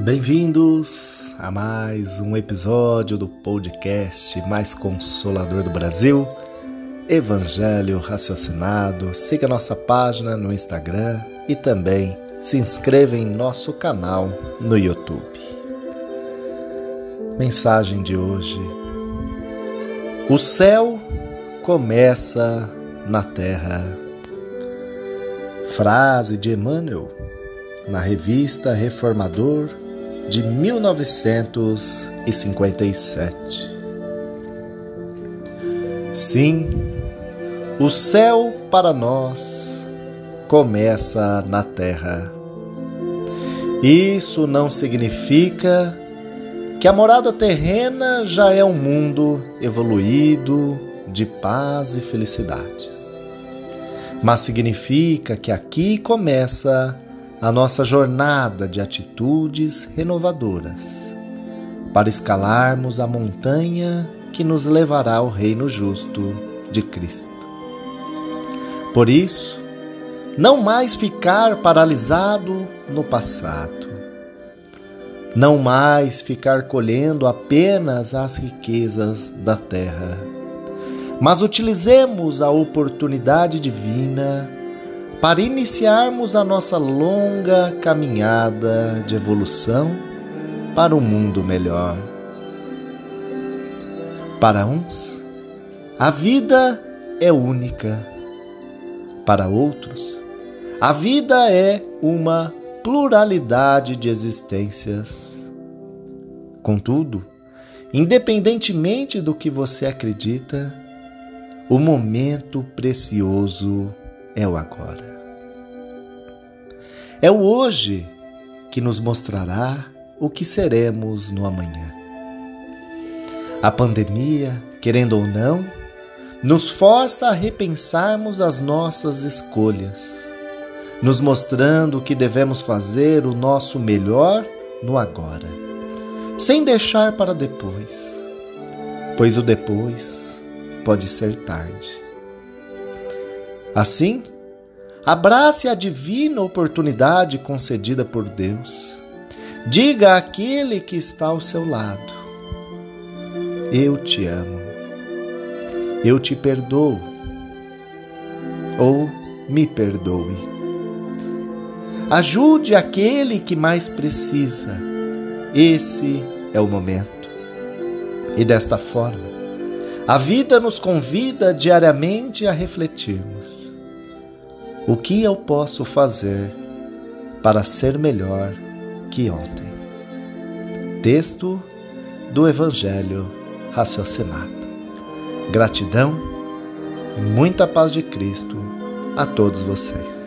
Bem-vindos a mais um episódio do podcast mais consolador do Brasil, Evangelho Raciocinado. Siga nossa página no Instagram e também se inscreva em nosso canal no YouTube. Mensagem de hoje: O céu começa na terra. Frase de Emmanuel na revista Reformador de 1957. Sim, o céu para nós começa na terra. Isso não significa que a morada terrena já é um mundo evoluído de paz e felicidades. Mas significa que aqui começa a nossa jornada de atitudes renovadoras, para escalarmos a montanha que nos levará ao reino justo de Cristo. Por isso, não mais ficar paralisado no passado, não mais ficar colhendo apenas as riquezas da terra, mas utilizemos a oportunidade divina para iniciarmos a nossa longa caminhada de evolução para um mundo melhor. Para uns, a vida é única. Para outros, a vida é uma pluralidade de existências. Contudo, independentemente do que você acredita, o momento precioso é o agora. É o hoje que nos mostrará o que seremos no amanhã. A pandemia, querendo ou não, nos força a repensarmos as nossas escolhas, nos mostrando que devemos fazer o nosso melhor no agora, sem deixar para depois, pois o depois pode ser tarde. Assim, Abrace a divina oportunidade concedida por Deus. Diga àquele que está ao seu lado: Eu te amo. Eu te perdoo. Ou me perdoe. Ajude aquele que mais precisa. Esse é o momento. E desta forma, a vida nos convida diariamente a refletirmos o que eu posso fazer para ser melhor que ontem? Texto do Evangelho raciocinado. Gratidão e muita paz de Cristo a todos vocês.